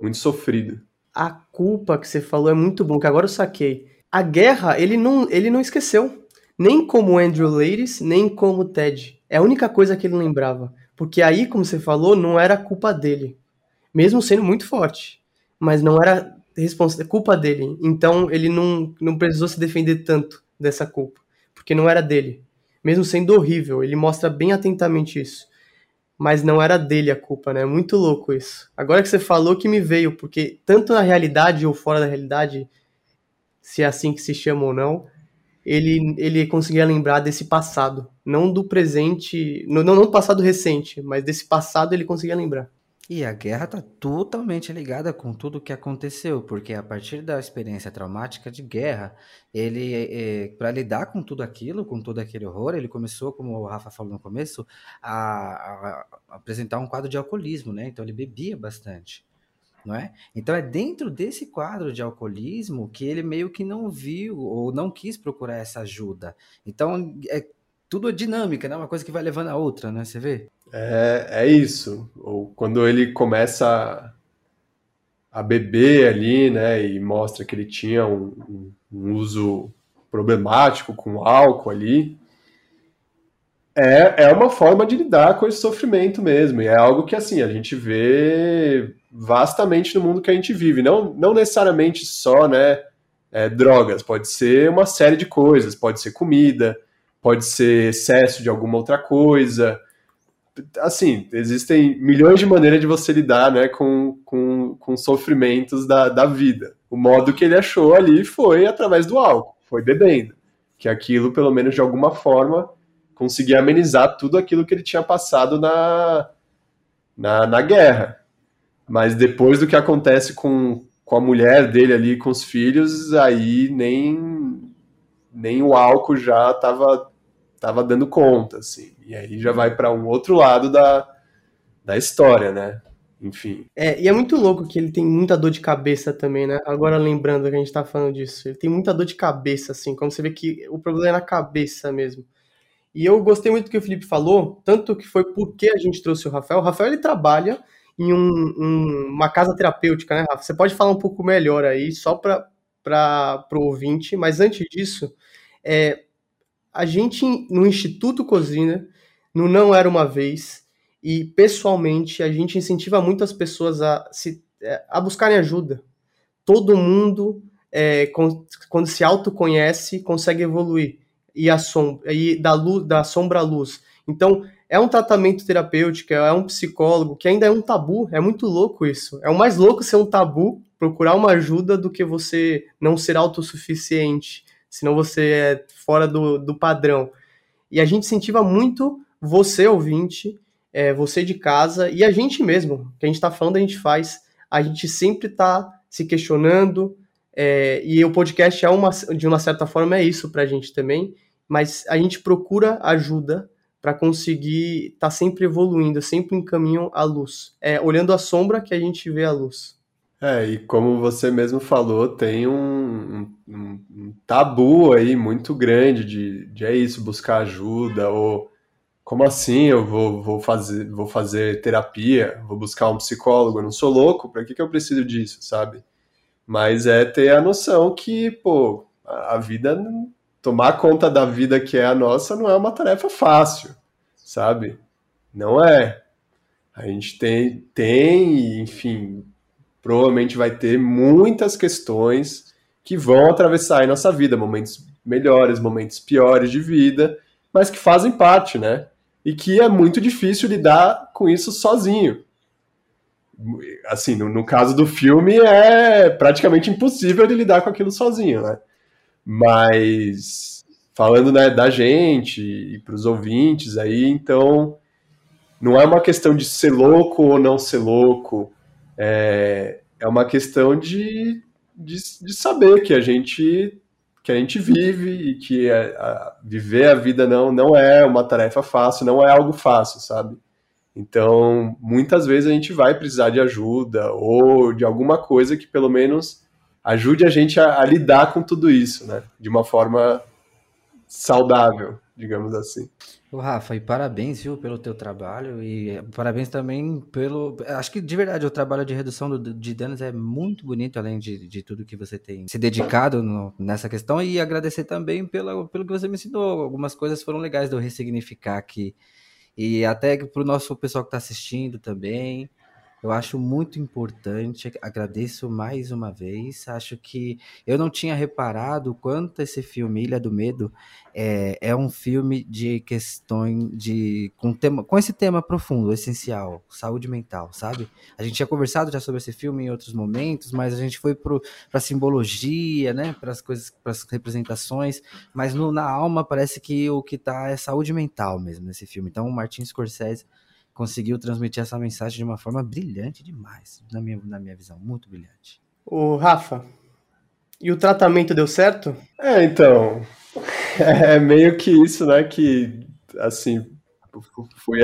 Muito sofrido a culpa que você falou é muito bom, que agora eu saquei. A guerra, ele não, ele não esqueceu. Nem como Andrew Ladies, nem como Ted. É a única coisa que ele lembrava. Porque aí, como você falou, não era culpa dele. Mesmo sendo muito forte. Mas não era culpa dele. Então ele não, não precisou se defender tanto dessa culpa. Porque não era dele. Mesmo sendo horrível. Ele mostra bem atentamente isso mas não era dele a culpa, né? Muito louco isso. Agora que você falou que me veio, porque tanto na realidade ou fora da realidade, se é assim que se chama ou não, ele, ele conseguia lembrar desse passado, não do presente, não, não do passado recente, mas desse passado ele conseguia lembrar. E a guerra está totalmente ligada com tudo o que aconteceu, porque a partir da experiência traumática de guerra, ele, é, para lidar com tudo aquilo, com todo aquele horror, ele começou, como o Rafa falou no começo, a, a, a apresentar um quadro de alcoolismo, né? Então ele bebia bastante. Não é? Então é dentro desse quadro de alcoolismo que ele meio que não viu ou não quis procurar essa ajuda. Então é tudo é dinâmica, né? Uma coisa que vai levando a outra, né? Você vê? É, é isso. Ou quando ele começa a, beber ali, né? E mostra que ele tinha um, um uso problemático com álcool ali. É, é uma forma de lidar com esse sofrimento mesmo. E é algo que, assim, a gente vê vastamente no mundo que a gente vive. Não, não necessariamente só, né? É, drogas, pode ser uma série de coisas, pode ser comida, pode ser excesso de alguma outra coisa. Assim, existem milhões de maneiras de você lidar né, com, com, com sofrimentos da, da vida. O modo que ele achou ali foi através do álcool, foi bebendo. Que aquilo, pelo menos de alguma forma, conseguia amenizar tudo aquilo que ele tinha passado na, na, na guerra. Mas depois do que acontece com, com a mulher dele ali, com os filhos, aí nem, nem o álcool já estava tava dando conta, assim. E aí já vai para um outro lado da, da história, né? Enfim. É, e é muito louco que ele tem muita dor de cabeça também, né? Agora lembrando que a gente tá falando disso. Ele tem muita dor de cabeça, assim, como você vê que o problema é na cabeça mesmo. E eu gostei muito do que o Felipe falou, tanto que foi porque a gente trouxe o Rafael. O Rafael, ele trabalha em um, um, uma casa terapêutica, né, Rafa? Você pode falar um pouco melhor aí, só para o ouvinte, mas antes disso, é, a gente no Instituto Cozina, no Não Era Uma Vez, e pessoalmente a gente incentiva muitas pessoas a, se, é, a buscarem ajuda. Todo mundo, é, quando se autoconhece, consegue evoluir e, a sombra, e da, luz, da sombra à luz. Então, é um tratamento terapêutico, é um psicólogo, que ainda é um tabu, é muito louco isso. É o mais louco ser um tabu, procurar uma ajuda, do que você não ser autossuficiente senão você é fora do, do padrão. E a gente incentiva muito você, ouvinte, é, você de casa e a gente mesmo, que a gente está falando, a gente faz. A gente sempre está se questionando, é, e o podcast é uma, de uma certa forma é isso para a gente também, mas a gente procura ajuda para conseguir estar tá sempre evoluindo, sempre em caminho à luz. É olhando a sombra que a gente vê a luz. É, e como você mesmo falou, tem um, um, um tabu aí muito grande de, de é isso, buscar ajuda, ou como assim eu vou, vou, fazer, vou fazer terapia, vou buscar um psicólogo, eu não sou louco, para que, que eu preciso disso, sabe? Mas é ter a noção que, pô, a vida, tomar conta da vida que é a nossa não é uma tarefa fácil, sabe? Não é. A gente tem, tem enfim, provavelmente vai ter muitas questões que vão atravessar a nossa vida, momentos melhores, momentos piores de vida, mas que fazem parte, né? E que é muito difícil lidar com isso sozinho. Assim, no, no caso do filme, é praticamente impossível de lidar com aquilo sozinho, né? Mas falando né, da gente e para os ouvintes aí, então não é uma questão de ser louco ou não ser louco, é, é uma questão de, de, de, saber que a gente que a gente vive e que a, a, viver a vida não, não é uma tarefa fácil, não é algo fácil, sabe? Então, muitas vezes a gente vai precisar de ajuda ou de alguma coisa que pelo menos ajude a gente a, a lidar com tudo isso, né? De uma forma saudável, digamos assim. O Rafa, e parabéns, viu, pelo teu trabalho e parabéns também pelo... Acho que, de verdade, o trabalho de redução do, de danos é muito bonito, além de, de tudo que você tem se dedicado no, nessa questão e agradecer também pela, pelo que você me ensinou. Algumas coisas foram legais de eu ressignificar aqui e até para o nosso pessoal que está assistindo também. Eu acho muito importante, agradeço mais uma vez. Acho que eu não tinha reparado quanto esse filme Ilha do Medo é, é um filme de questões de com, tema, com esse tema profundo, essencial, saúde mental, sabe? A gente tinha conversado já sobre esse filme em outros momentos, mas a gente foi para a simbologia, né? Para as coisas, para as representações, mas no, na alma parece que o que está é saúde mental mesmo nesse filme. Então, o Martin Scorsese conseguiu transmitir essa mensagem de uma forma brilhante demais, na minha, na minha visão, muito brilhante. O Rafa, e o tratamento deu certo? É, então, é meio que isso, né, que, assim, fui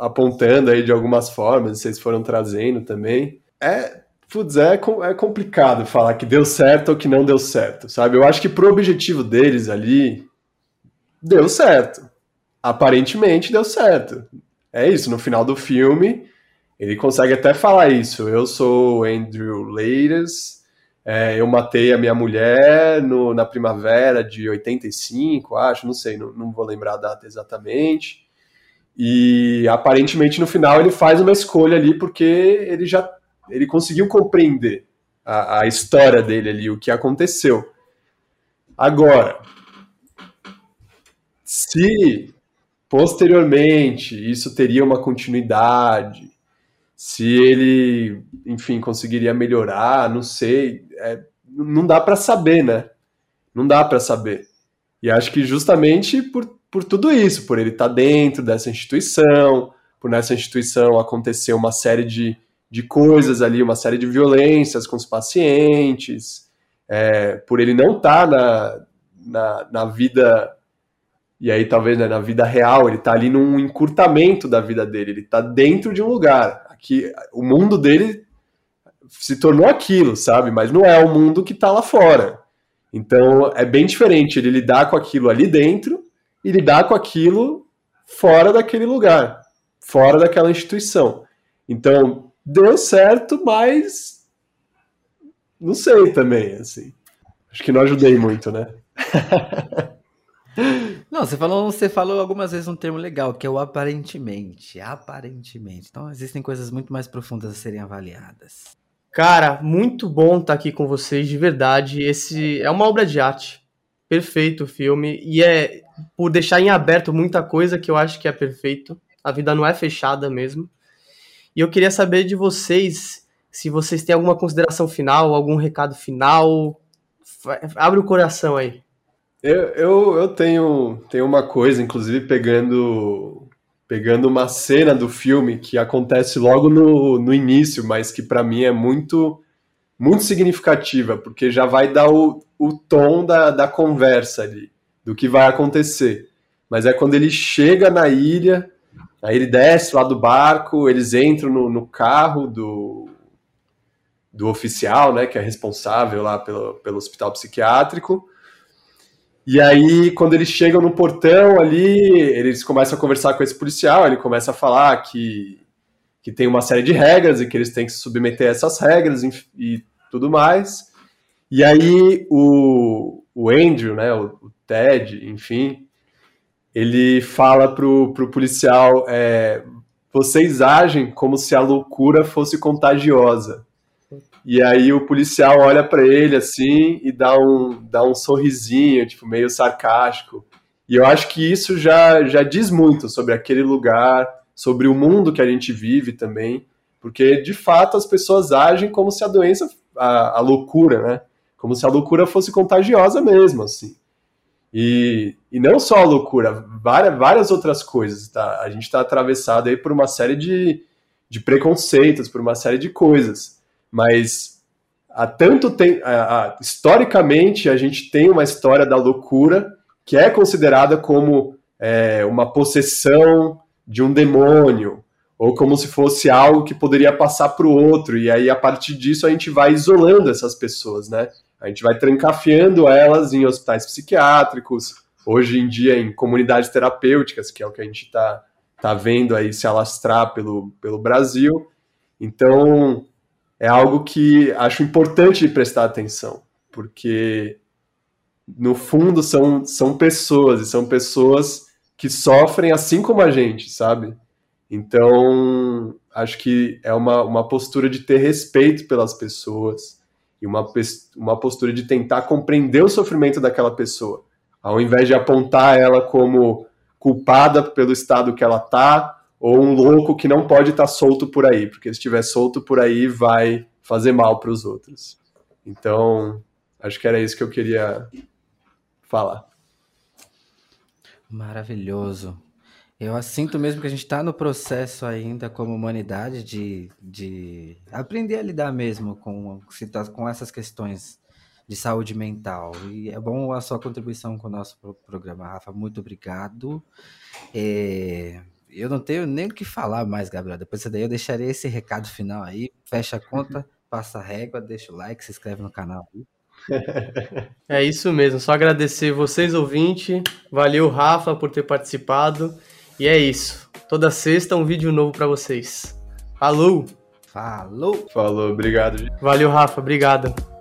apontando aí de algumas formas, vocês foram trazendo também. É, putz, é, é complicado falar que deu certo ou que não deu certo, sabe? Eu acho que pro objetivo deles ali, deu certo. Aparentemente deu certo é isso, no final do filme, ele consegue até falar isso. Eu sou Andrew Leiras, é, eu matei a minha mulher no, na primavera de 85, acho, não sei, não, não vou lembrar a data exatamente. E aparentemente no final ele faz uma escolha ali porque ele já ele conseguiu compreender a, a história dele ali, o que aconteceu. Agora, se posteriormente isso teria uma continuidade, se ele, enfim, conseguiria melhorar, não sei, é, não dá para saber, né? Não dá para saber. E acho que justamente por, por tudo isso, por ele estar tá dentro dessa instituição, por nessa instituição acontecer uma série de, de coisas ali, uma série de violências com os pacientes, é, por ele não estar tá na, na, na vida e aí, talvez, né, na vida real, ele tá ali num encurtamento da vida dele, ele tá dentro de um lugar. Aqui, o mundo dele se tornou aquilo, sabe? Mas não é o mundo que tá lá fora. Então, é bem diferente ele lidar com aquilo ali dentro e lidar com aquilo fora daquele lugar, fora daquela instituição. Então, deu certo, mas não sei também, assim. Acho que não ajudei muito, né? *laughs* Não, você falou, você falou algumas vezes um termo legal, que é o aparentemente. Aparentemente. Então existem coisas muito mais profundas a serem avaliadas. Cara, muito bom estar aqui com vocês, de verdade. Esse é uma obra de arte. Perfeito o filme. E é por deixar em aberto muita coisa que eu acho que é perfeito. A vida não é fechada mesmo. E eu queria saber de vocês se vocês têm alguma consideração final, algum recado final. Abre o coração aí. Eu, eu, eu tenho, tenho uma coisa, inclusive pegando pegando uma cena do filme que acontece logo no, no início, mas que para mim é muito muito significativa, porque já vai dar o, o tom da, da conversa ali, do que vai acontecer. Mas é quando ele chega na ilha, aí ele desce lá do barco, eles entram no, no carro do, do oficial, né, que é responsável lá pelo, pelo hospital psiquiátrico, e aí, quando eles chegam no portão ali, eles começam a conversar com esse policial, ele começa a falar que, que tem uma série de regras e que eles têm que se submeter a essas regras e, e tudo mais. E aí o, o Andrew, né, o, o Ted, enfim, ele fala pro, pro policial, é, vocês agem como se a loucura fosse contagiosa. E aí o policial olha para ele assim e dá um, dá um sorrisinho, tipo, meio sarcástico. E eu acho que isso já, já diz muito sobre aquele lugar, sobre o mundo que a gente vive também, porque de fato as pessoas agem como se a doença, a, a loucura, né? Como se a loucura fosse contagiosa mesmo, assim. E, e não só a loucura, várias, várias outras coisas, tá? A gente está atravessado aí por uma série de, de preconceitos, por uma série de coisas. Mas há tanto tempo, historicamente, a gente tem uma história da loucura que é considerada como é, uma possessão de um demônio, ou como se fosse algo que poderia passar para o outro, e aí a partir disso a gente vai isolando essas pessoas, né? A gente vai trancafiando elas em hospitais psiquiátricos, hoje em dia em comunidades terapêuticas, que é o que a gente está tá vendo aí se alastrar pelo, pelo Brasil. Então, é algo que acho importante de prestar atenção, porque no fundo são, são pessoas, e são pessoas que sofrem assim como a gente, sabe? Então, acho que é uma, uma postura de ter respeito pelas pessoas e uma, uma postura de tentar compreender o sofrimento daquela pessoa, ao invés de apontar ela como culpada pelo estado que ela tá ou um louco que não pode estar tá solto por aí, porque se estiver solto por aí vai fazer mal para os outros. Então, acho que era isso que eu queria falar. Maravilhoso. Eu sinto mesmo que a gente está no processo ainda como humanidade de, de aprender a lidar mesmo com, com essas questões de saúde mental. E é bom a sua contribuição com o nosso programa, Rafa. Muito obrigado. É, eu não tenho nem o que falar mais, Gabriel. Depois daí eu deixarei esse recado final aí. Fecha a conta, passa a régua, deixa o like, se inscreve no canal aí. *laughs* É isso mesmo, só agradecer vocês, ouvinte. Valeu, Rafa, por ter participado. E é isso. Toda sexta um vídeo novo para vocês. Falou! Falou! Falou, obrigado. Valeu, Rafa, obrigado.